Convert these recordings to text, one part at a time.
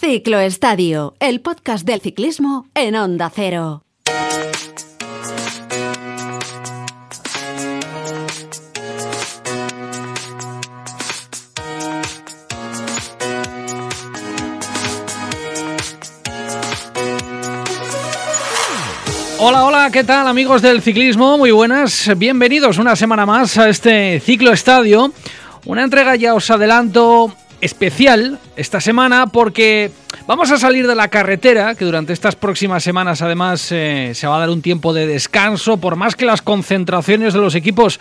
Ciclo Estadio, el podcast del ciclismo en Onda Cero. Hola, hola, ¿qué tal amigos del ciclismo? Muy buenas, bienvenidos una semana más a este ciclo estadio. Una entrega ya os adelanto especial esta semana porque vamos a salir de la carretera, que durante estas próximas semanas además eh, se va a dar un tiempo de descanso, por más que las concentraciones de los equipos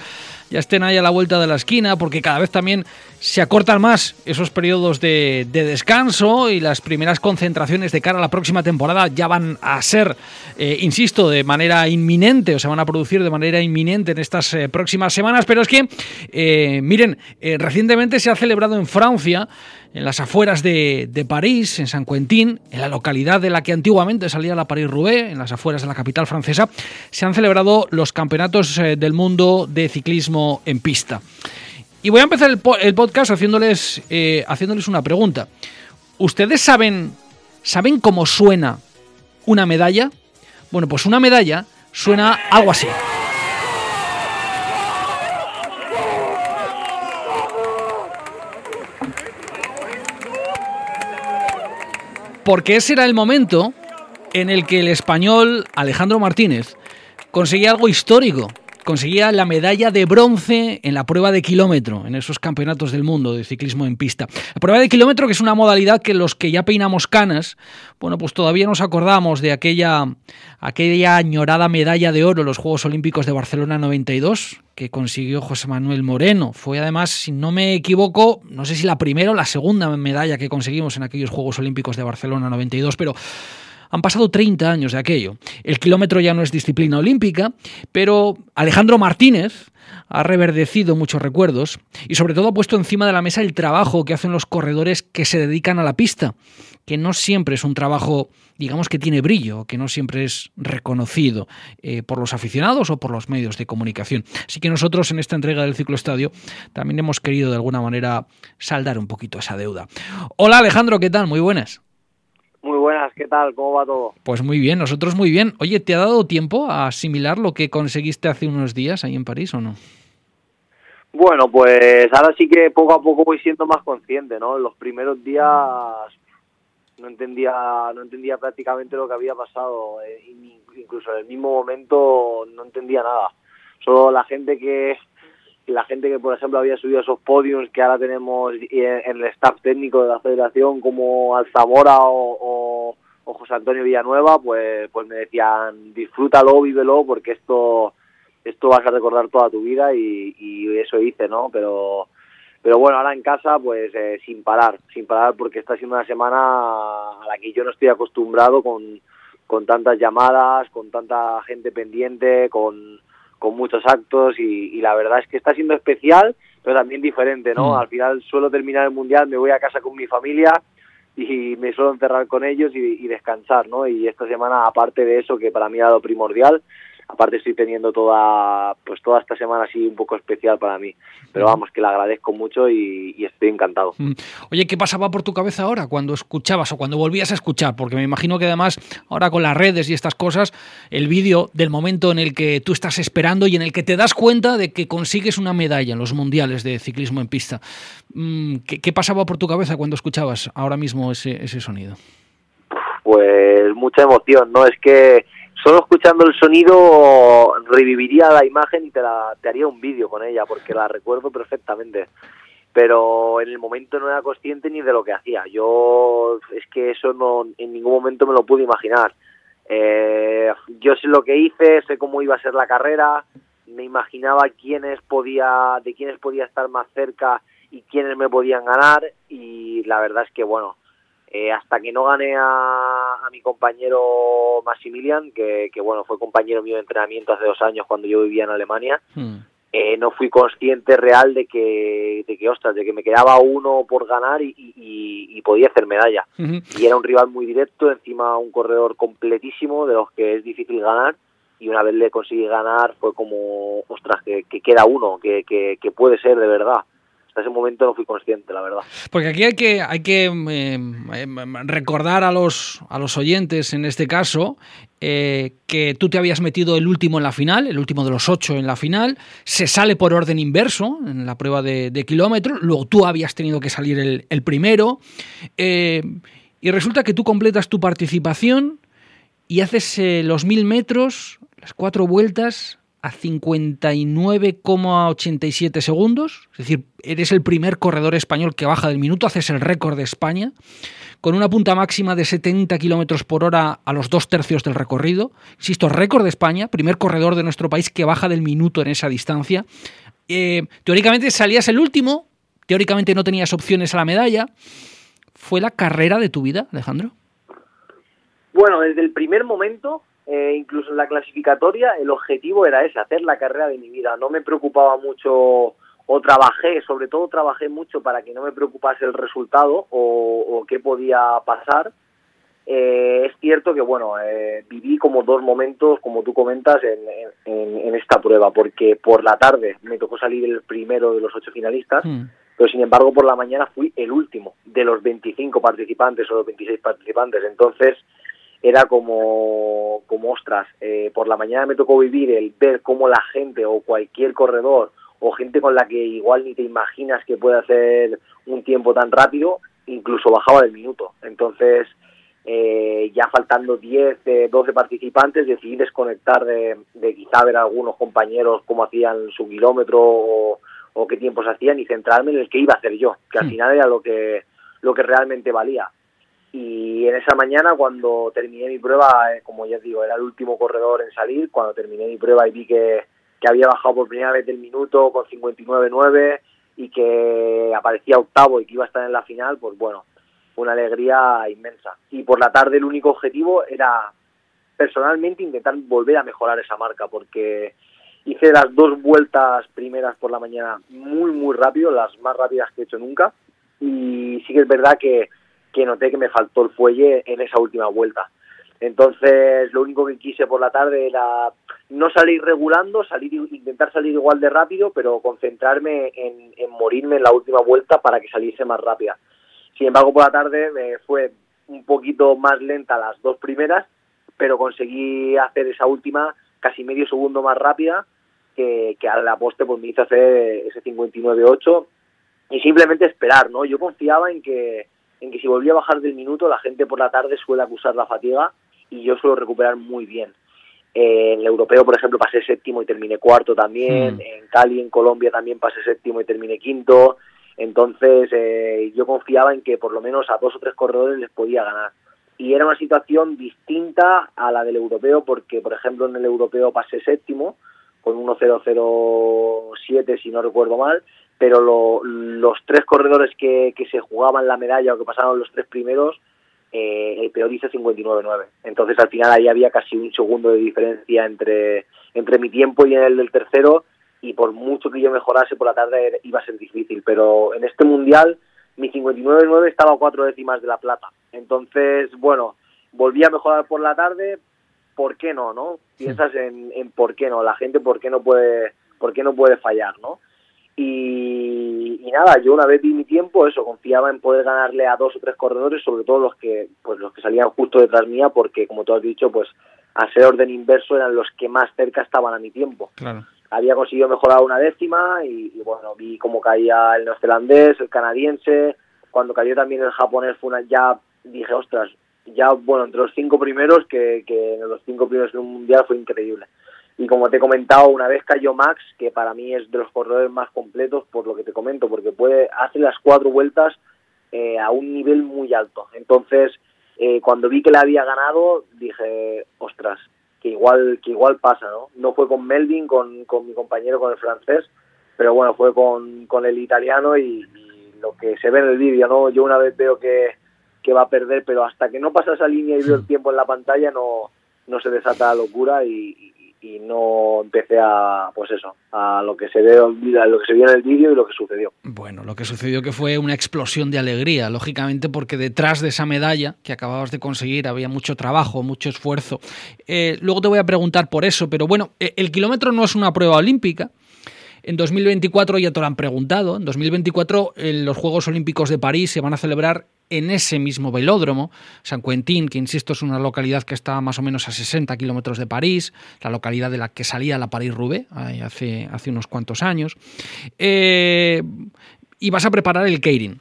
ya estén ahí a la vuelta de la esquina, porque cada vez también se acortan más esos periodos de, descanso y las primeras concentraciones de cara a la próxima temporada ya van a ser, eh, insisto, de manera inminente o se van a producir de manera inminente en estas eh, próximas semanas. Pero es que, eh, miren, recientemente se ha celebrado en Francia, en las afueras de, París, en San Quentin, en la localidad de la que antiguamente salía la París-Roubaix, en las afueras de la capital francesa, se han celebrado los campeonatos del mundo de ciclismo en pista. Y voy a empezar el, podcast haciéndoles, eh, haciéndoles una pregunta. ¿Ustedes saben, saben cómo suena una medalla? Bueno, pues una medalla suena algo así. Porque ese era el momento en el que el español Alejandro Martínez conseguía algo histórico conseguía la medalla de bronce en la prueba de kilómetro, en esos campeonatos del mundo de ciclismo en pista. La prueba de kilómetro, que es una modalidad que los que ya peinamos canas, bueno, pues todavía nos acordamos de aquella, aquella añorada medalla de oro en los Juegos Olímpicos de Barcelona 92, que consiguió José Manuel Moreno. Fue además, si no me equivoco, no sé si la primera o la segunda medalla que conseguimos en aquellos Juegos Olímpicos de Barcelona 92, pero han pasado 30 años de aquello. El kilómetro ya no es disciplina olímpica, pero Alejandro Martínez ha reverdecido muchos recuerdos y sobre todo ha puesto encima de la mesa el trabajo que hacen los corredores que se dedican a la pista, que no siempre es un trabajo, digamos, que tiene brillo, que no siempre es reconocido eh, por los aficionados o por los medios de comunicación. Así que nosotros en esta entrega del ciclo estadio también hemos querido de alguna manera saldar un poquito esa deuda. Hola Alejandro, ¿qué tal? Muy buenas. Muy buenas, ¿qué tal? ¿Cómo va todo? Pues muy bien, nosotros muy bien. Oye, ¿te ha dado tiempo a asimilar lo que conseguiste hace unos días ahí en París o no? Bueno, pues ahora sí que poco a poco voy siendo más consciente, ¿no? En los primeros días no entendía no entendía prácticamente lo que había pasado, eh, incluso en el mismo momento no entendía nada. Solo la gente que la gente que, por ejemplo, había subido esos podios que ahora tenemos en el staff técnico de la federación, como Alzamora o, José Antonio Villanueva, pues, pues me decían, disfrútalo, vívelo, porque esto, esto vas a recordar toda tu vida y, y eso hice, ¿no? Pero, pero bueno, ahora en casa, pues eh, sin parar, sin parar, porque está siendo una semana a la que yo no estoy acostumbrado con, con tantas llamadas, con tanta gente pendiente, con con muchos actos y, la verdad es que está siendo especial, pero también diferente, ¿no? Mm. Al final suelo terminar el mundial, me voy a casa con mi familia y me suelo encerrar con ellos y, y descansar, ¿no? Y esta semana, aparte de eso, que para mí ha dado primordial, aparte estoy teniendo toda pues toda esta semana así un poco especial para mí. Pero vamos que le agradezco mucho y, estoy encantado. Oye qué pasaba por tu cabeza ahora cuando escuchabas o cuando volvías a escuchar porque me imagino que además ahora con las redes y estas cosas el vídeo del momento en el que tú estás esperando y en el que te das cuenta de que consigues una medalla en los mundiales de ciclismo en pista. Mm, ¿qué, pasaba por tu cabeza cuando escuchabas ahora mismo ese, ese sonido pues mucha emoción no es que solo escuchando el sonido reviviría la imagen y te, la, te haría un vídeo con ella, porque la recuerdo perfectamente. Pero en el momento no era consciente ni de lo que hacía. Yo es que eso no en ningún momento me lo pude imaginar. Eh, yo sé lo que hice, sé cómo iba a ser la carrera, me imaginaba quiénes podía, de quiénes podía estar más cerca y quiénes me podían ganar y la verdad es que bueno, eh, hasta que no gané a, mi compañero Maximilian, que, bueno, fue compañero mío de entrenamiento hace dos años cuando yo vivía en Alemania, hmm. eh, no fui consciente real de que, de que, ostras, de que me quedaba uno por ganar y, podía hacer medalla. Y era un rival muy directo, encima un corredor completísimo, de los que es difícil ganar, y una vez le conseguí ganar fue como, ostras, que, queda uno, que, que puede ser de verdad hasta ese momento no fui consciente, la verdad. Porque aquí hay que, hay que eh, recordar a los, a los oyentes, en este caso, eh, que tú te habías metido el último en la final, el último de los ocho en la final, se sale por orden inverso en la prueba de, kilómetros, luego tú habías tenido que salir el, primero, eh, y resulta que tú completas tu participación y haces los mil metros, las cuatro vueltas, a 59,87 segundos, es decir, eres el primer corredor español que baja del minuto, haces el récord de España, con una punta máxima de 70 kilómetros por hora a los dos tercios del recorrido. Insisto, récord de España, primer corredor de nuestro país que baja del minuto en esa distancia. Eh, teóricamente salías el último, teóricamente no tenías opciones a la medalla. ¿Fue la carrera de tu vida, Alejandro? Bueno, desde el primer momento eh, incluso en la clasificatoria, el objetivo era ese, hacer la carrera de mi vida. No me preocupaba mucho, o trabajé, sobre todo trabajé mucho para que no me preocupase el resultado o, qué podía pasar. Eh, es cierto que, bueno, eh, viví como dos momentos, como tú comentas, en, esta prueba, porque por la tarde me tocó salir el primero de los ocho finalistas, hmm. pero sin embargo por la mañana fui el último de los 25 participantes o los 26 participantes. Entonces, era como, como ostras, eh, por la mañana me tocó vivir el ver cómo la gente o cualquier corredor o gente con la que igual ni te imaginas que puede hacer un tiempo tan rápido, incluso bajaba del minuto. Entonces, eh, ya faltando 10, 12 participantes, decidí desconectar de, de, quizá ver a algunos compañeros cómo hacían su kilómetro o, o qué tiempos hacían y centrarme en el que iba a hacer yo, que al final era lo que, lo que realmente valía. Y en esa mañana, cuando terminé mi prueba, eh, como ya digo, era el último corredor en salir, cuando terminé mi prueba y vi que, que había bajado por primera vez del minuto con 59.9 y que aparecía octavo y que iba a estar en la final, pues bueno, una alegría inmensa. Y por la tarde el único objetivo era personalmente intentar volver a mejorar esa marca, porque hice las dos vueltas primeras por la mañana muy, muy rápido, las más rápidas que he hecho nunca. Y sí que es verdad que que noté que me faltó el fuelle en esa última vuelta. Entonces, lo único que quise por la tarde era no salir regulando, salir intentar salir igual de rápido, pero concentrarme en, morirme en la última vuelta para que saliese más rápida. Sin embargo, por la tarde fue un poquito más lenta las dos primeras, pero conseguí hacer esa última casi medio segundo más rápida, que, que a la poste pues me hizo hacer ese 59.8 y simplemente esperar, ¿no? Yo confiaba en que en que si volvía a bajar del minuto, la gente por la tarde suele acusar la fatiga y yo suelo recuperar muy bien. Eh, en el europeo, por ejemplo, pasé séptimo y terminé cuarto también. Hmm. En Cali, en Colombia, también pasé séptimo y terminé quinto. Entonces, eh, yo confiaba en que por lo menos a dos o tres corredores les podía ganar. Y era una situación distinta a la del europeo, porque, por ejemplo, en el europeo pasé séptimo, con 1.007, si no recuerdo mal, pero los tres corredores que, que, se jugaban la medalla o que pasaron los tres primeros, eh, el peor hizo 59-9. Entonces al final ahí había casi un segundo de diferencia entre, entre mi tiempo y el del tercero y por mucho que yo mejorase por la tarde iba a ser difícil, pero en este mundial mi 59-9 estaba a cuatro décimas de la plata. Entonces, bueno, volví a mejorar por la tarde, ¿por qué no, no? Piensas en, en por qué no, la gente por qué no puede, por qué no puede fallar, ¿no? Y, nada, yo una vez vi mi tiempo, eso, confiaba en poder ganarle a dos o tres corredores, sobre todo los que, pues los que salían justo detrás mía, porque como tú has dicho, pues a ser orden inverso eran los que más cerca estaban a mi tiempo. Había conseguido mejorar una décima y, bueno, vi cómo caía el neozelandés, el canadiense, cuando cayó también el japonés fue una, ya dije, ostras, ya bueno, entre los cinco primeros, que, que en los cinco primeros de un mundial fue increíble. Y como te he comentado, una vez cayó Max, que para mí es de los corredores más completos, por lo que te comento, porque puede hacer las cuatro vueltas eh, a un nivel muy alto. Entonces, eh, cuando vi que le había ganado, dije, ostras, que igual, que igual pasa, ¿no? No fue con Melvin, con, con mi compañero, con el francés, pero bueno, fue con, con el italiano y, lo que se ve en el vídeo, ¿no? Yo una vez veo que, que va a perder, pero hasta que no pasa esa línea y veo el tiempo en la pantalla, no, no se desata la locura y, y no empecé a pues eso a lo que se ve lo que se vio en el vídeo y lo que sucedió. Bueno lo que sucedió que fue una explosión de alegría lógicamente porque detrás de esa medalla que acababas de conseguir había mucho trabajo mucho esfuerzo. Eh, luego te voy a preguntar por eso pero bueno eh, el kilómetro no es una prueba olímpica En 2024 ya te lo han preguntado. En 2024 los Juegos Olímpicos de París se van a celebrar en ese mismo velódromo, San Quentin, que insisto es una localidad que está más o menos a 60 kilómetros de París, la localidad de la que salía la París-Roubaix hace, hace unos cuantos años, eh, y vas a preparar el Keirin,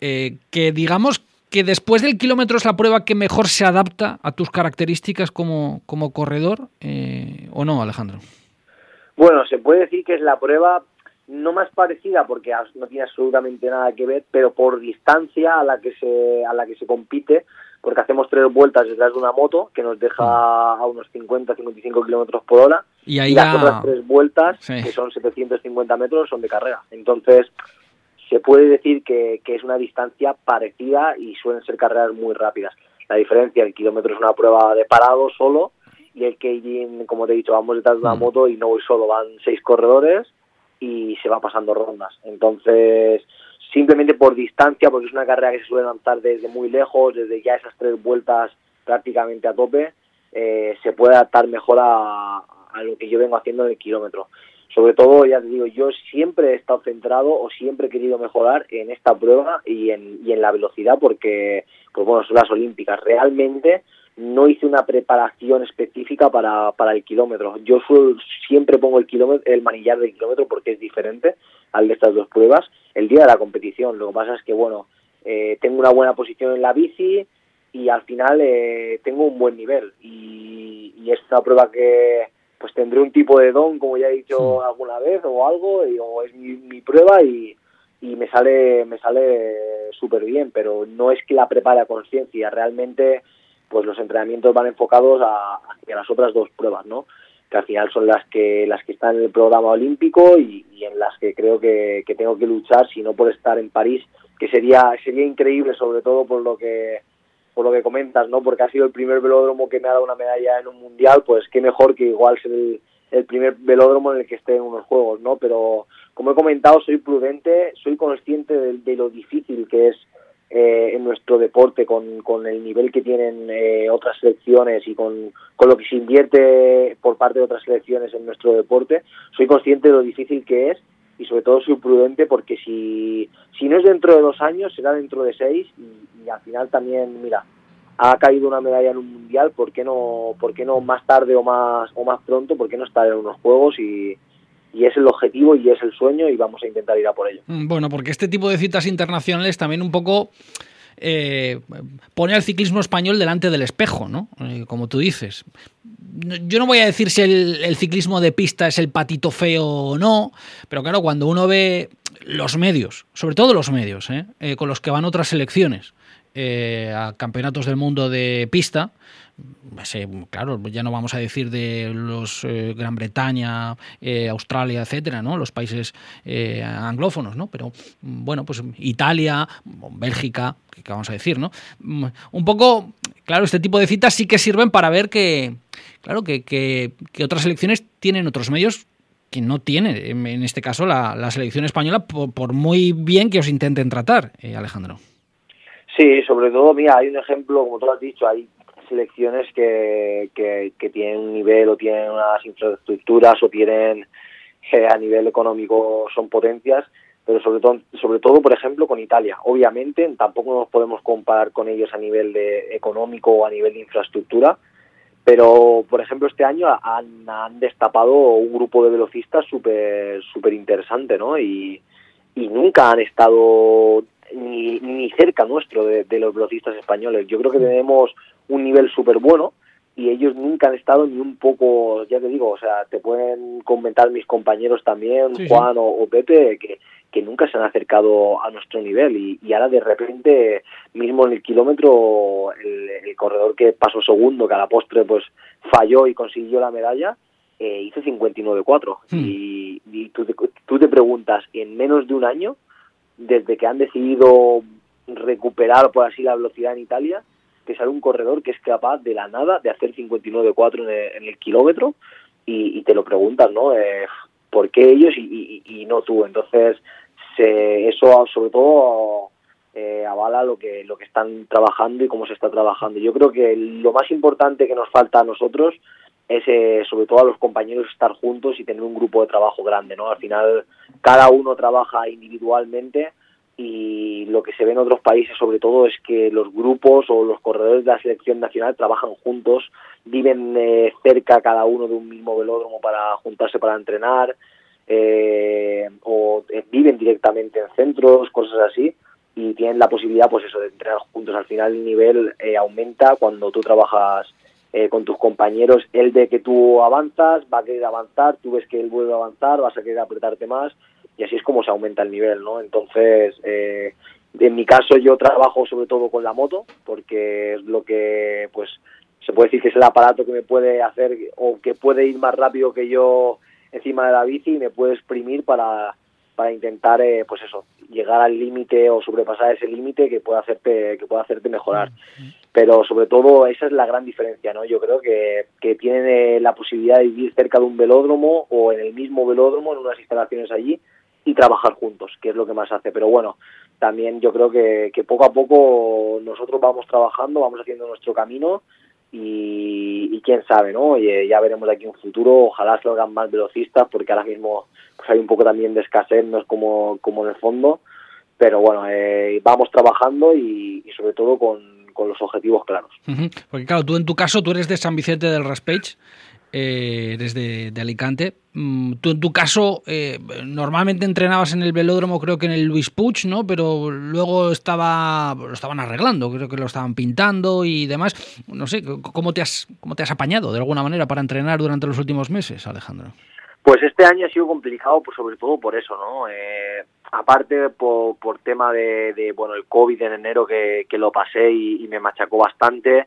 eh, que digamos que después del kilómetro es la prueba que mejor se adapta a tus características como, como corredor, eh, ¿o no, Alejandro? Bueno, se puede decir que es la prueba no más parecida porque no tiene absolutamente nada que ver, pero por distancia a la que se a la que se compite, porque hacemos tres vueltas detrás de una moto que nos deja mm. a unos 50-55 kilómetros por hora y, ahí las otras tres vueltas que son 750 metros son de carrera. Entonces se puede decir que, que es una distancia parecida y suelen ser carreras muy rápidas. La diferencia, el kilómetro es una prueba de parado solo y el Keijin, como te he dicho, vamos detrás de una mm. moto y no voy solo, van seis corredores y se va pasando rondas. Entonces, simplemente por distancia, porque es una carrera que se suele lanzar desde muy lejos, desde ya esas tres vueltas prácticamente a tope, eh, se puede adaptar mejor a, a lo que yo vengo haciendo en el kilómetro. Sobre todo, ya te digo, yo siempre he estado centrado o siempre he querido mejorar en esta prueba y en, y en la velocidad porque, pues bueno, son las olímpicas. Realmente no hice una preparación específica para, para el kilómetro. Yo siempre pongo el kilómetro, el manillar del kilómetro porque es diferente al de estas dos pruebas el día de la competición. Lo que pasa es que, bueno, eh, tengo una buena posición en la bici y al final eh, tengo un buen nivel. Y, y, es una prueba que pues tendré un tipo de don, como ya he dicho alguna vez, o algo, y, o es mi, mi prueba y, y me sale me sale súper bien, pero no es que la prepare a conciencia, realmente pues los entrenamientos van enfocados a, las otras dos pruebas, ¿no? que al final son las que las que están en el programa olímpico y, en las que creo que, tengo que luchar, si no por estar en París, que sería sería increíble, sobre todo por lo que por lo que comentas, ¿no? Porque ha sido el primer velódromo que me ha dado una medalla en un mundial, pues qué mejor que igual ser el, primer velódromo en el que esté en unos juegos, ¿no? Pero como he comentado, soy prudente, soy consciente de lo difícil que es eh, en nuestro deporte con, con, el nivel que tienen eh, otras selecciones y con, con, lo que se invierte por parte de otras selecciones en nuestro deporte, soy consciente de lo difícil que es y sobre todo soy prudente porque si, si no es dentro de dos años, será dentro de seis y, al final también, mira, ha caído una medalla en un mundial, ¿por qué no, por qué no más tarde o más, o más pronto? ¿Por qué no estar en unos juegos y, y es el objetivo y es el sueño y vamos a intentar ir a por ello. Mm, bueno, porque este tipo de citas internacionales también un poco eh, pone al ciclismo español delante del espejo, ¿no? Eh, como tú dices. Yo no voy a decir si el, ciclismo de pista es el patito feo o no, pero claro, cuando uno ve los medios, sobre todo los medios, ¿eh? con los que van otras selecciones a campeonatos del mundo de pista, claro, ya no vamos a decir de los eh, Gran Bretaña, eh, Australia, etcétera, ¿no? Los países eh, anglófonos, ¿no? Pero bueno, pues Italia, Bélgica, ¿qué vamos a decir, no? Mm, un poco, claro, este tipo de citas sí que sirven para ver que, claro, que, que, otras selecciones tienen otros medios que no tiene, en este caso, la, selección española, por, por, muy bien que os intenten tratar, Alejandro. Sí, sobre todo, mira, hay un ejemplo, como tú has dicho, hay selecciones que, que, tienen un nivel o tienen unas infraestructuras o tienen eh, a nivel económico son potencias, pero sobre todo, sobre todo, por ejemplo, con Italia. Obviamente, tampoco nos podemos comparar con ellos a nivel de económico o a nivel de infraestructura, pero, por ejemplo, este año han, han destapado un grupo de velocistas súper super interesante, ¿no? Y, y nunca han estado ni, ni cerca nuestro de, de, los velocistas españoles. Yo creo que tenemos un nivel súper bueno y ellos nunca han estado ni un poco, ya te digo, o sea, te pueden comentar mis compañeros también, Juan O, Pepe, que, que nunca se han acercado a nuestro nivel y, y ahora de repente, mismo en el kilómetro, el, corredor que pasó segundo, que a la postre pues falló y consiguió la medalla, eh, hizo 59-4 hmm. y, y tú, te, tú te preguntas, en menos de un año, desde que han decidido recuperar, por así, la velocidad en Italia, que sale un corredor que es capaz de la nada de hacer 59.4 en, el, en el kilómetro y, te lo preguntas, ¿no? Eh, ¿Por qué ellos y, no tú? Entonces, eso sobre todo eh, avala lo que, lo que están trabajando y cómo se está trabajando. Yo creo que lo más importante que nos falta a nosotros es eh, sobre todo a los compañeros estar juntos y tener un grupo de trabajo grande, ¿no? Al final cada uno trabaja individualmente y lo que se ve en otros países sobre todo es que los grupos o los corredores de la selección nacional trabajan juntos, viven eh, cerca cada uno de un mismo velódromo para juntarse para entrenar eh, o eh, viven directamente en centros, cosas así y tienen la posibilidad pues eso de entrenar juntos. Al final el nivel aumenta cuando tú trabajas con tus compañeros, él ve que tú avanzas, va a querer avanzar, tú ves que él vuelve a avanzar, vas a querer apretarte más y así es como se aumenta el nivel, ¿no? Entonces, eh, en mi caso yo trabajo sobre todo con la moto, porque es lo que, pues, se puede decir que es el aparato que me puede hacer o que puede ir más rápido que yo encima de la bici y me puede exprimir para, para intentar, eh, pues eso, llegar al límite o sobrepasar ese límite que pueda hacerte, que pueda hacerte mejorar. Pero sobre todo esa es la gran diferencia, ¿no? Yo creo que, que tienen eh, la posibilidad de vivir cerca de un velódromo o en el mismo velódromo, en unas instalaciones allí, y trabajar juntos, que es lo que más hace. Pero bueno, también yo creo que, que poco a poco nosotros vamos trabajando, vamos haciendo nuestro camino y, quién sabe, ¿no? ya veremos aquí un futuro, ojalá salgan más velocistas porque ahora mismo pues hay un poco también de escasez, no es como, como en el fondo, pero bueno, eh, vamos trabajando y, sobre todo con, con, los objetivos claros. Porque claro, tú en tu caso, tú eres de San Vicente del Raspage, eh, desde de Alicante. Mm, tú en tu caso eh, normalmente entrenabas en el velódromo, creo que en el Luis Puig, ¿no? Pero luego estaba lo estaban arreglando, creo que lo estaban pintando y demás. No sé, ¿cómo te has cómo te has apañado de alguna manera para entrenar durante los últimos meses, Alejandro? Pues este año ha sido complicado, pues sobre todo por eso, ¿no? Eh, aparte por, por tema de, bueno el COVID en enero que, que lo pasé y me machacó bastante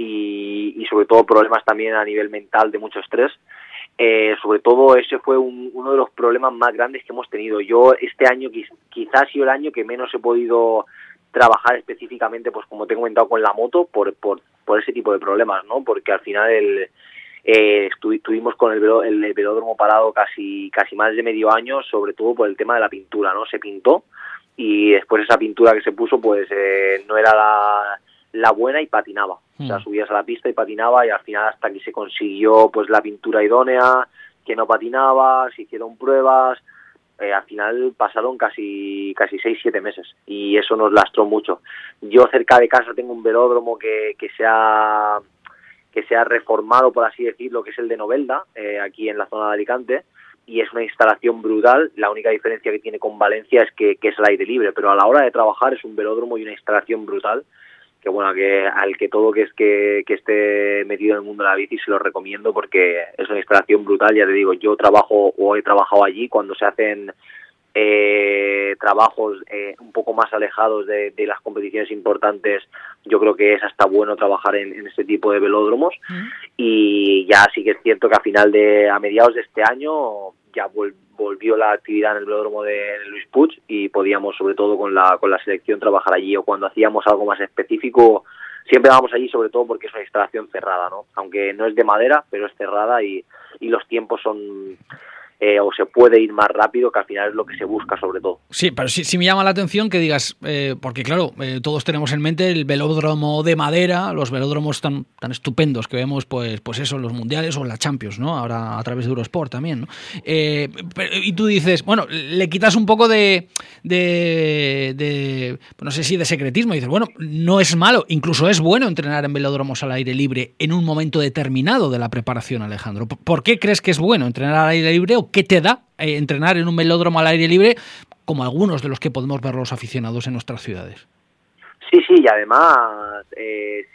y, sobre todo problemas también a nivel mental de mucho estrés. Eh, sobre todo ese fue uno de los problemas más grandes que hemos tenido. Yo este año quizás ha sido el año que menos he podido trabajar específicamente, pues como te he comentado con la moto, por, por, por ese tipo de problemas, ¿no? Porque al final el, eh, estuvimos con el, el, velódromo parado casi casi más de medio año, sobre todo por el tema de la pintura, ¿no? Se pintó y después esa pintura que se puso, pues eh, no era la la buena y patinaba. O sea, mm. subías a la pista y patinaba y al final hasta que se consiguió pues la pintura idónea, que no patinaba, se hicieron pruebas, eh, al final pasaron casi casi seis siete meses y eso nos lastró mucho. Yo cerca de casa tengo un velódromo que, que se ha que se ha reformado por así decirlo, que es el de Novelda, eh, aquí en la zona de Alicante y es una instalación brutal. La única diferencia que tiene con Valencia es que, que es el aire libre, pero a la hora de trabajar es un velódromo y una instalación brutal que bueno que al que todo que es que, que, esté metido en el mundo de la bici se lo recomiendo porque es una instalación brutal ya te digo yo trabajo o he trabajado allí cuando se hacen eh, trabajos eh, un poco más alejados de, las competiciones importantes yo creo que es hasta bueno trabajar en, este tipo de velódromos y ya sí que es cierto que a final de a mediados de este año ya volvió la actividad en el velódromo de Luis Puig y podíamos, sobre todo con la, con la selección, trabajar allí o cuando hacíamos algo más específico, siempre vamos allí sobre todo porque es una instalación cerrada, ¿no? Aunque no es de madera, pero es cerrada y, y los tiempos son eh, o se puede ir más rápido, que al final es lo que se busca sobre todo. Sí, pero sí, me llama la atención que digas, eh, porque claro, eh, todos tenemos en mente el velódromo de madera, los velódromos tan, tan estupendos que vemos, pues, pues eso, en los mundiales o en la Champions, ¿no? Ahora a través de Eurosport también, ¿no? y tú dices, bueno, le quitas un poco de, de, de, no sé si de secretismo, y dices, bueno, no es malo, incluso es bueno entrenar en velódromos al aire libre en un momento determinado de la preparación, Alejandro. ¿Por qué crees que es bueno entrenar al aire libre qué te da eh, entrenar en un velódromo al aire libre, como algunos de los que podemos ver los aficionados en nuestras ciudades. Sí, sí, y además eh,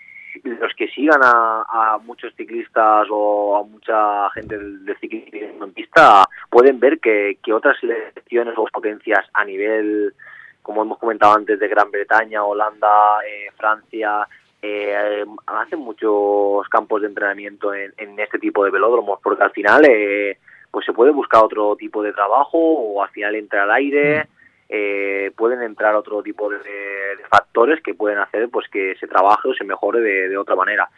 los que sigan a, muchos ciclistas o a mucha gente del, ciclismo en pista pueden ver que, otras selecciones o potencias a nivel, como hemos comentado antes, de Gran Bretaña, Holanda, eh, Francia, hacen muchos campos de entrenamiento en, en, este tipo de velódromos, porque al final eh, pues se puede buscar otro tipo de trabajo o al final entra al aire, mm. eh, pueden entrar otro tipo de, factores que pueden hacer pues que se trabaje o se mejore de, otra manera.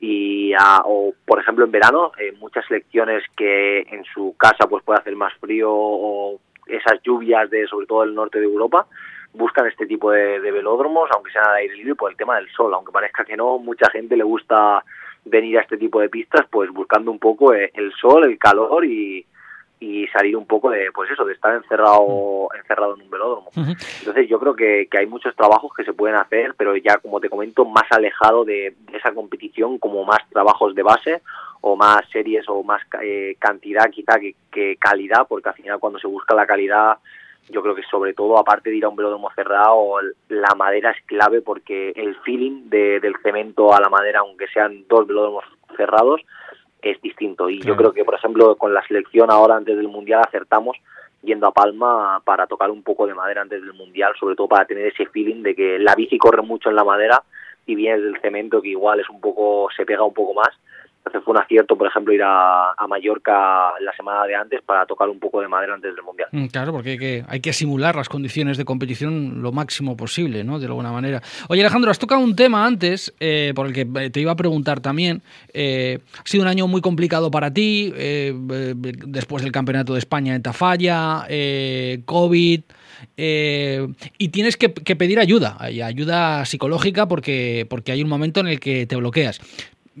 Y o por ejemplo en verano, eh, muchas selecciones que en su casa pues puede hacer más frío o esas lluvias de sobre todo el norte de Europa, buscan este tipo de, velódromos, aunque sean al aire libre, por el tema del sol. Aunque parezca que no, mucha gente le gusta venir a este tipo de pistas, pues buscando un poco eh, el sol, el calor y, y salir un poco de pues eso de estar encerrado encerrado en un velódromo. Entonces yo creo que, que, hay muchos trabajos que se pueden hacer pero ya como te comento más alejado de, esa competición como más trabajos de base o más series o más eh, cantidad quizá que, que, calidad porque al final cuando se busca la calidad yo creo que sobre todo aparte de ir a un velódromo cerrado la madera es clave porque el feeling de, del cemento a la madera aunque sean dos velódromos cerrados es distinto. Y yo creo que, por ejemplo, con la selección ahora antes del Mundial acertamos yendo a Palma para tocar un poco de madera antes del Mundial, sobre todo para tener ese feeling de que la bici corre mucho en la madera y viene del cemento que igual es un poco, se pega un poco más entonces fue un acierto, por ejemplo, ir a, Mallorca la semana de antes para tocar un poco de madera antes del Mundial. Mm, claro, porque hay que, hay que simular las condiciones de competición lo máximo posible, ¿no? De alguna manera. Oye, Alejandro, has tocado un tema antes eh, por el que eh, te iba a preguntar también. Eh, ha sido un año muy complicado para ti, después del Campeonato de España en Tafalla, COVID... y tienes que, que, pedir ayuda, ayuda psicológica porque, porque hay un momento en el que te bloqueas.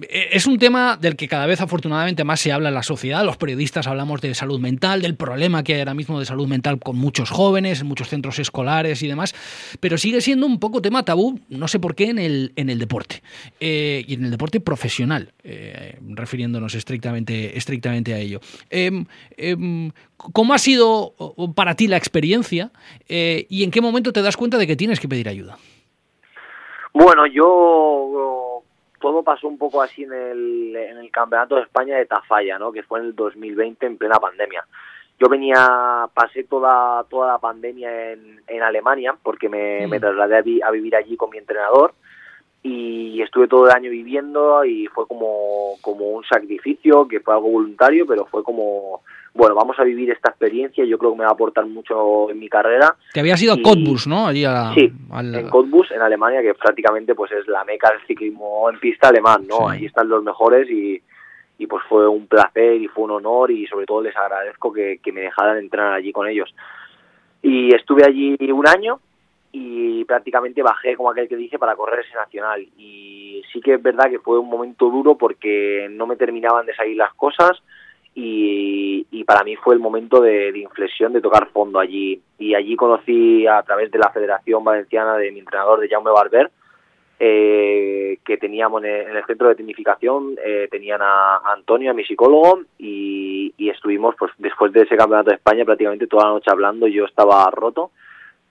Eh, es un tema del que cada vez afortunadamente más se habla en la sociedad. Los periodistas hablamos de salud mental, del problema que hay ahora mismo de salud mental con muchos jóvenes, en muchos centros escolares y demás, pero sigue siendo un poco tema tabú, no sé por qué, en el, en el deporte. Eh, y en el deporte profesional, eh, refiriéndonos estrictamente, estrictamente a ello. Em, em, ¿Cómo ha sido para ti la experiencia y en qué momento te das cuenta de que tienes que pedir ayuda? Bueno, yo todo pasó un poco así en el, en el Campeonato de España de Tafalla, ¿no? que fue en el 2020 en plena pandemia. Yo venía, pasé toda, toda la pandemia en, en Alemania porque me, me trasladé a, vivir allí con mi entrenador y estuve todo el año viviendo y fue como, como un sacrificio, que fue algo voluntario, pero fue como bueno, vamos a vivir esta experiencia, yo creo que me va a aportar mucho en mi carrera. Que había sido Cottbus, ¿no? Allí a, sí, en Cottbus, en Alemania, que prácticamente pues es la meca del ciclismo en pista alemán, ¿no? Allí están los mejores y, y pues fue un placer y fue un honor y sobre todo les agradezco que, que me dejaran entrar allí con ellos. Y estuve allí un año y prácticamente bajé como aquel que dice para correr ese nacional y sí que es verdad que fue un momento duro porque no me terminaban de salir las cosas y, para mí fue el momento de, inflexión de tocar fondo allí. Y allí conocí a través de la Federación Valenciana de mi entrenador de Jaume Barber eh, que teníamos en el centro de tecnificación eh, tenían a, Antonio, a mi psicólogo y, y, estuvimos pues después de ese campeonato de España prácticamente toda la noche hablando yo estaba roto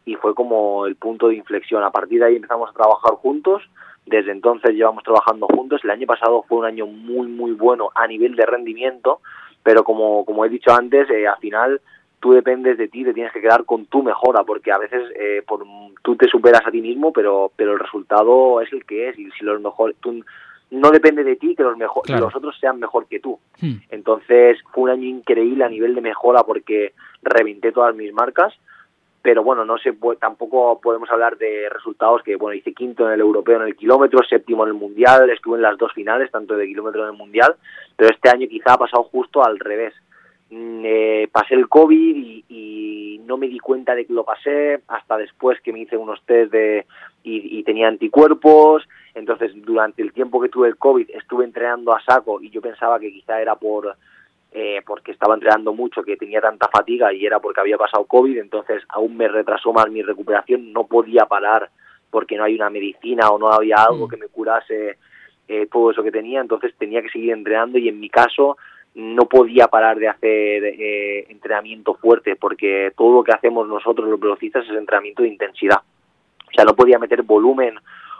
y fue como el punto de inflexión. A partir de ahí empezamos a trabajar juntos desde entonces llevamos trabajando juntos. El año pasado fue un año muy muy bueno a nivel de rendimiento pero como, como he dicho antes, eh, al final tú dependes de ti, te tienes que quedar con tu mejora, porque a veces eh, por, tú te superas a ti mismo, pero, pero el resultado es el que es, y si los mejores, tú, no depende de ti que los, mejor, los otros sean mejor que tú. Hmm. Entonces fue un año increíble a nivel de mejora porque reventé todas mis marcas pero bueno, no se tampoco podemos hablar de resultados que, bueno, hice quinto en el europeo en el kilómetro, séptimo en el mundial, estuve en las dos finales, tanto de kilómetro en el mundial, pero este año quizá ha pasado justo al revés. Mm, eh, pasé el COVID y, no me di cuenta de que lo pasé hasta después que me hice unos test de, y tenía anticuerpos, entonces durante el tiempo que tuve el COVID estuve entrenando a saco y yo pensaba que quizá era por eh, porque estaba entrenando mucho, que tenía tanta fatiga y era porque había pasado COVID, entonces aún me retrasó más mi recuperación, no podía parar porque no hay una medicina o no había algo mm. que me curase eh, todo eso que tenía, entonces tenía que seguir entrenando y en mi caso no podía parar de hacer eh, entrenamiento fuerte porque todo lo que hacemos nosotros los velocistas es entrenamiento de intensidad. O sea, no podía meter volumen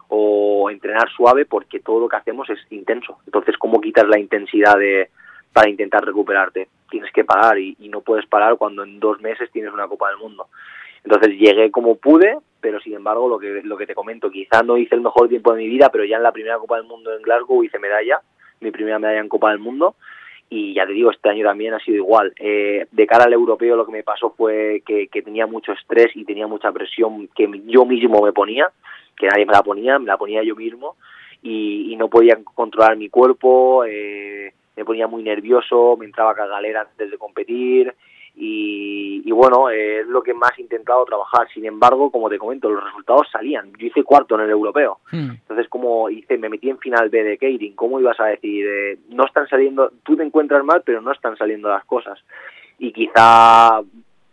o entrenar suave porque todo lo que hacemos es intenso. Entonces, ¿cómo quitas la intensidad de, para intentar recuperarte. Tienes que parar y, no puedes parar cuando en dos meses tienes una Copa del Mundo. Entonces llegué como pude, pero sin embargo lo que, lo que te comento, quizás no hice el mejor tiempo de mi vida, pero ya en la primera Copa del Mundo en Glasgow hice medalla, mi primera medalla en Copa del Mundo, y ya te digo, este año también ha sido igual. Eh, de cara al europeo lo que me pasó fue que, tenía mucho estrés y tenía mucha presión que yo mismo me ponía, que nadie me la ponía, me la ponía yo mismo, y, y no podía controlar mi cuerpo, eh, me ponía muy nervioso, me entraba cagalera antes de competir y, bueno, es lo que más he intentado trabajar. Sin embargo, como te comento, los resultados salían. Yo hice cuarto en el europeo. Hmm. Entonces, como hice, me metí en final B de Keirin, ¿cómo ibas a decir? Eh, no están saliendo, tú te encuentras mal, pero no están saliendo las cosas. Y quizá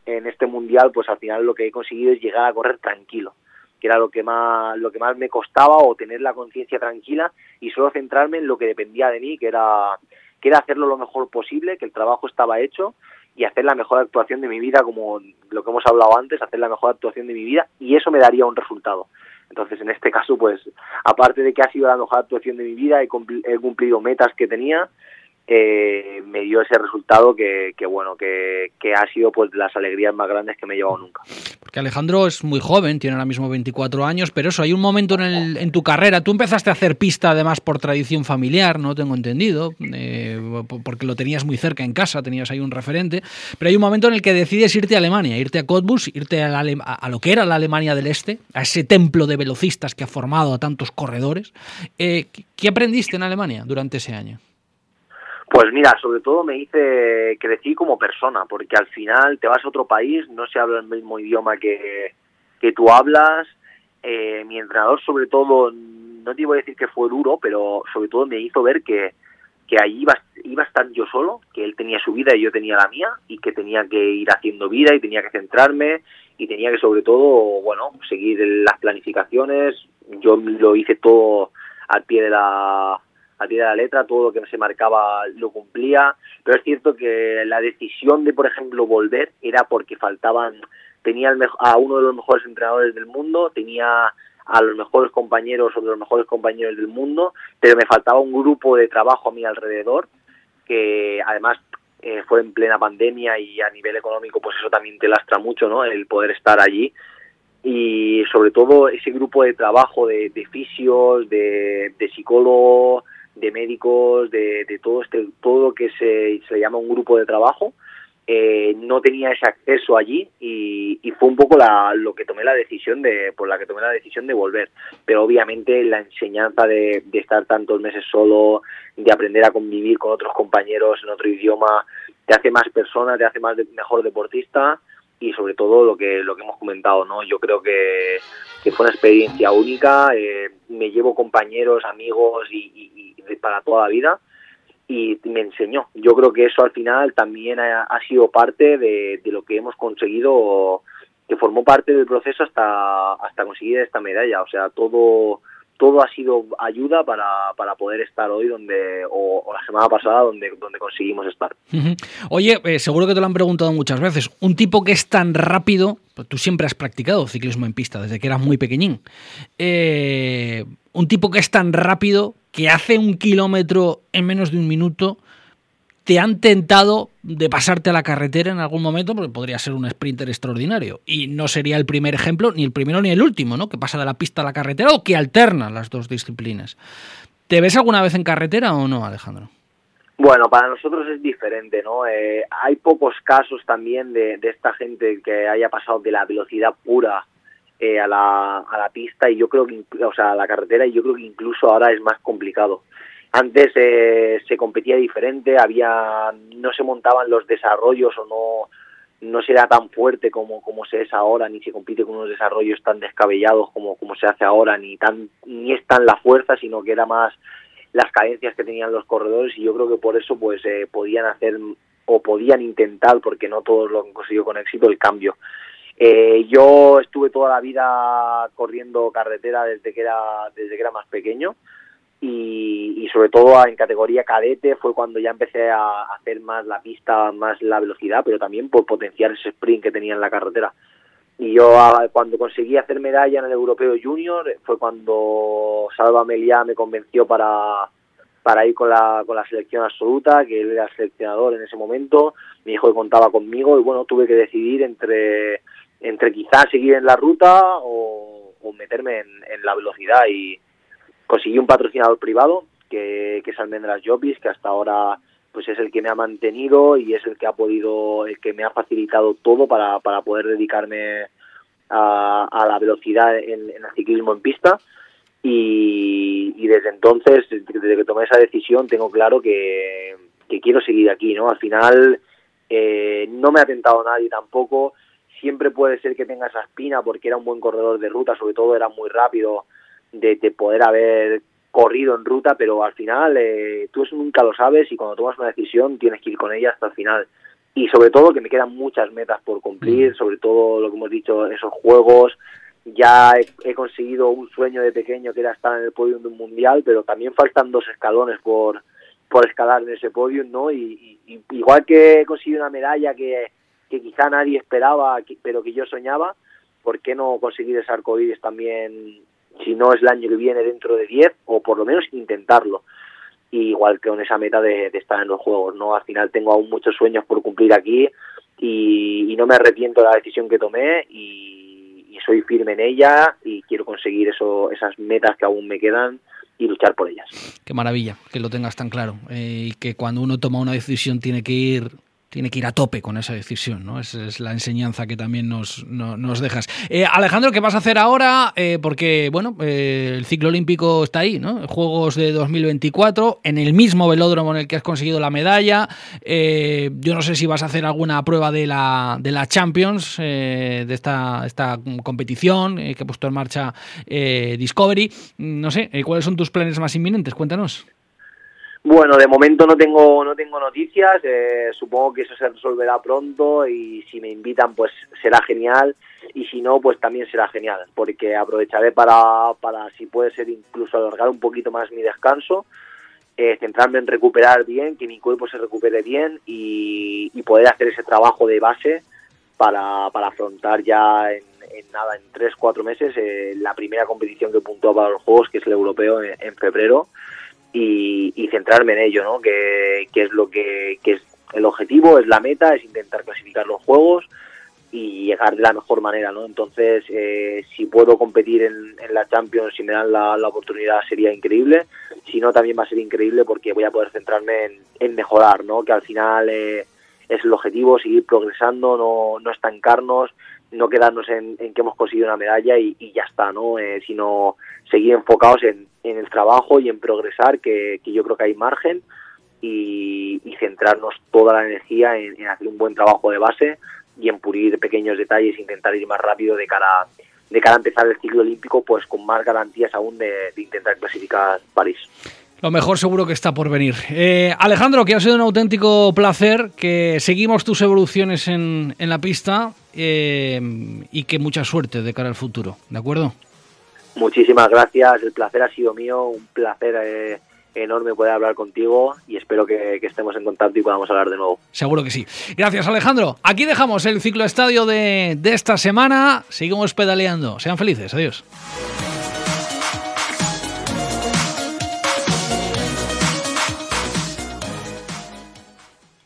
en este mundial, pues al final lo que he conseguido es llegar a correr tranquilo que era lo que más lo que más me costaba o tener la conciencia tranquila y solo centrarme en lo que dependía de mí que era que era hacerlo lo mejor posible que el trabajo estaba hecho y hacer la mejor actuación de mi vida, como lo que hemos hablado antes, hacer la mejor actuación de mi vida y eso me daría un resultado. Entonces, en este caso, pues, aparte de que ha sido la mejor actuación de mi vida, he, cumplido metas que tenía, eh, me dio ese resultado que, bueno, que, que, ha sido pues las alegrías más grandes que me he llevado nunca. Porque Alejandro es muy joven, tiene ahora mismo 24 años, pero eso, hay un momento en, tu carrera, tú empezaste a hacer pista además por tradición familiar, no tengo entendido, eh, porque lo tenías muy cerca en casa, tenías ahí un referente, pero hay un momento en el que decides irte a Alemania, irte a Cottbus, irte a, a lo que era la Alemania del Este, a ese templo de velocistas que ha formado a tantos corredores. Eh, ¿Qué aprendiste en Alemania durante ese año? Pues mira, sobre todo me hice crecí como persona, porque al final te vas a otro país, no se habla el mismo idioma que, que tú hablas. Eh, mi entrenador, sobre todo, no te iba a decir que fue duro, pero sobre todo me hizo ver que, que ahí iba, iba a estar yo solo, que él tenía su vida y yo tenía la mía, y que tenía que ir haciendo vida y tenía que centrarme y tenía que, sobre todo, bueno, seguir las planificaciones. Yo lo hice todo al pie de la a de la letra, todo lo que se marcaba lo cumplía, pero es cierto que la decisión de, por ejemplo, volver era porque faltaban, tenía a uno de los mejores entrenadores del mundo, tenía a los mejores compañeros o de los mejores compañeros del mundo, pero me faltaba un grupo de trabajo a mi alrededor, que además eh, fue en plena pandemia y a nivel económico pues eso también te lastra mucho, ¿no? El poder estar allí y sobre todo ese grupo de trabajo de, de fisios, de, de psicólogos, de médicos, de, de todo este todo lo que se, se llama un grupo de trabajo. Eh, no tenía ese acceso allí y, y, fue un poco la, lo que tomé la decisión de por la que tomé la decisión de volver pero obviamente la enseñanza de, de estar tantos meses solo de aprender a convivir con otros compañeros en otro idioma te hace más persona te hace más mejor deportista y sobre todo lo que lo que hemos comentado no yo creo que, fue una experiencia única eh, me llevo compañeros amigos y, para toda la vida y me enseñó. Yo creo que eso al final también ha, sido parte de, lo que hemos conseguido, que formó parte del proceso hasta, hasta conseguir esta medalla. O sea, todo, todo ha sido ayuda para, para poder estar hoy donde, o, la semana pasada donde, donde conseguimos estar. Oye, eh, seguro que te lo han preguntado muchas veces. Un tipo que es tan rápido, pues tú siempre has practicado ciclismo en pista desde que eras muy pequeñín. Eh, un tipo que es tan rápido que hace un kilómetro en menos de un minuto, te han tentado de pasarte a la carretera en algún momento, porque podría ser un sprinter extraordinario. Y no sería el primer ejemplo, ni el primero ni el último, ¿no? Que pasa de la pista a la carretera o que alterna las dos disciplinas. ¿Te ves alguna vez en carretera o no, Alejandro? Bueno, para nosotros es diferente, ¿no? Eh, hay pocos casos también de, de, esta gente que haya pasado de la velocidad pura eh, a, la, a la pista y yo creo que, o sea, a la carretera y yo creo que incluso ahora es más complicado. Antes eh, se competía diferente, había no se montaban los desarrollos o no no se era tan fuerte como, como se es ahora, ni se compite con unos desarrollos tan descabellados como, como se hace ahora, ni tan ni es tan la fuerza, sino que era más las cadencias que tenían los corredores y yo creo que por eso pues eh, podían hacer o podían intentar, porque no todos lo han conseguido con éxito, el cambio. Eh, yo estuve toda la vida corriendo carretera desde que era desde que era más pequeño y, sobre todo en categoría cadete fue cuando ya empecé a hacer más la pista, más la velocidad, pero también por potenciar ese sprint que tenía en la carretera. Y yo cuando conseguí hacer medalla en el Europeo Junior fue cuando Salva Meliá me convenció para, para ir con la, con la selección absoluta, que él era el seleccionador en ese momento, me dijo que contaba conmigo y bueno, tuve que decidir entre entre quizás seguir en la ruta o, meterme en, la velocidad y conseguí un patrocinador privado que, es Almendras Jobis, que hasta ahora pues es el que me ha mantenido y es el que ha podido, el que me ha facilitado todo para, para poder dedicarme a, la velocidad en, el ciclismo en pista. Y, desde entonces, desde que tomé esa decisión, tengo claro que, que quiero seguir aquí, ¿no? Al final Eh, no me ha tentado nadie tampoco. Siempre puede ser que tenga esa espina porque era un buen corredor de ruta, sobre todo era muy rápido de, poder haber corrido en ruta, pero al final eh, tú eso nunca lo sabes y cuando tomas una decisión tienes que ir con ella hasta el final. Y sobre todo que me quedan muchas metas por cumplir, mm. sobre todo lo que hemos dicho, esos juegos, ya he, conseguido un sueño de pequeño que era estar en el podio de un mundial, pero también faltan dos escalones por, por escalar en ese podio, ¿no? Y, igual que he conseguido una medalla que, que quizá nadie esperaba, pero que yo soñaba, ¿por qué no conseguir ese arcoíris también, si no es el año que viene, dentro de 10, o por lo menos intentarlo? igual que con esa meta de, estar en los Juegos, ¿no? Al final tengo aún muchos sueños por cumplir aquí y, y no me arrepiento de la decisión que tomé y soy firme en ella y quiero conseguir eso, esas metas que aún me quedan y luchar por ellas. Qué maravilla que lo tengas tan claro eh, y que cuando uno toma una decisión tiene que ir tiene que ir a tope con esa decisión, ¿no? Esa es la enseñanza que también nos, nos dejas. Eh, Alejandro, ¿qué vas a hacer ahora? Eh, porque, bueno, eh, el ciclo olímpico está ahí, ¿no? Juegos de 2024, en el mismo velódromo en el que has conseguido la medalla. yo no sé si vas a hacer alguna prueba de la, de la Champions, de esta, esta competición que ha puesto en marcha Discovery. No sé, ¿cuáles son tus planes más inminentes? Cuéntanos. Bueno, de momento no tengo no tengo noticias. Eh, supongo que eso se resolverá pronto y si me invitan, pues será genial y si no, pues también será genial, porque aprovecharé para para si puede ser incluso alargar un poquito más mi descanso, eh, centrarme en recuperar bien, que mi cuerpo se recupere bien y, poder hacer ese trabajo de base para, para afrontar ya en, nada en tres cuatro meses eh, la primera competición que puntúa para los juegos, que es el europeo en febrero y, centrarme en ello, ¿no? Que, es lo que, es el objetivo, es la meta, es intentar clasificar los juegos y llegar de la mejor manera, ¿no? Entonces, eh, si puedo competir en, la Champions, si me dan la, oportunidad, sería increíble. Si no, también va a ser increíble porque voy a poder centrarme en, mejorar, ¿no? Que al final eh, es el objetivo, seguir progresando, no, no estancarnos, no quedarnos en, que hemos conseguido una medalla y, ya está, ¿no? Eh, sino seguir enfocados en, el trabajo y en progresar, que, yo creo que hay margen, y, centrarnos toda la energía en, hacer un buen trabajo de base y en pulir pequeños detalles, intentar ir más rápido de cara, de cara a empezar el ciclo olímpico, pues con más garantías aún de, de intentar clasificar París. Lo mejor seguro que está por venir. Eh, Alejandro, que ha sido un auténtico placer, que seguimos tus evoluciones en, en la pista eh, y que mucha suerte de cara al futuro, ¿de acuerdo? Muchísimas gracias, el placer ha sido mío, un placer eh, enorme poder hablar contigo y espero que, estemos en contacto y podamos hablar de nuevo. Seguro que sí. Gracias Alejandro. Aquí dejamos el ciclo estadio de, de esta semana, seguimos pedaleando. Sean felices, adiós.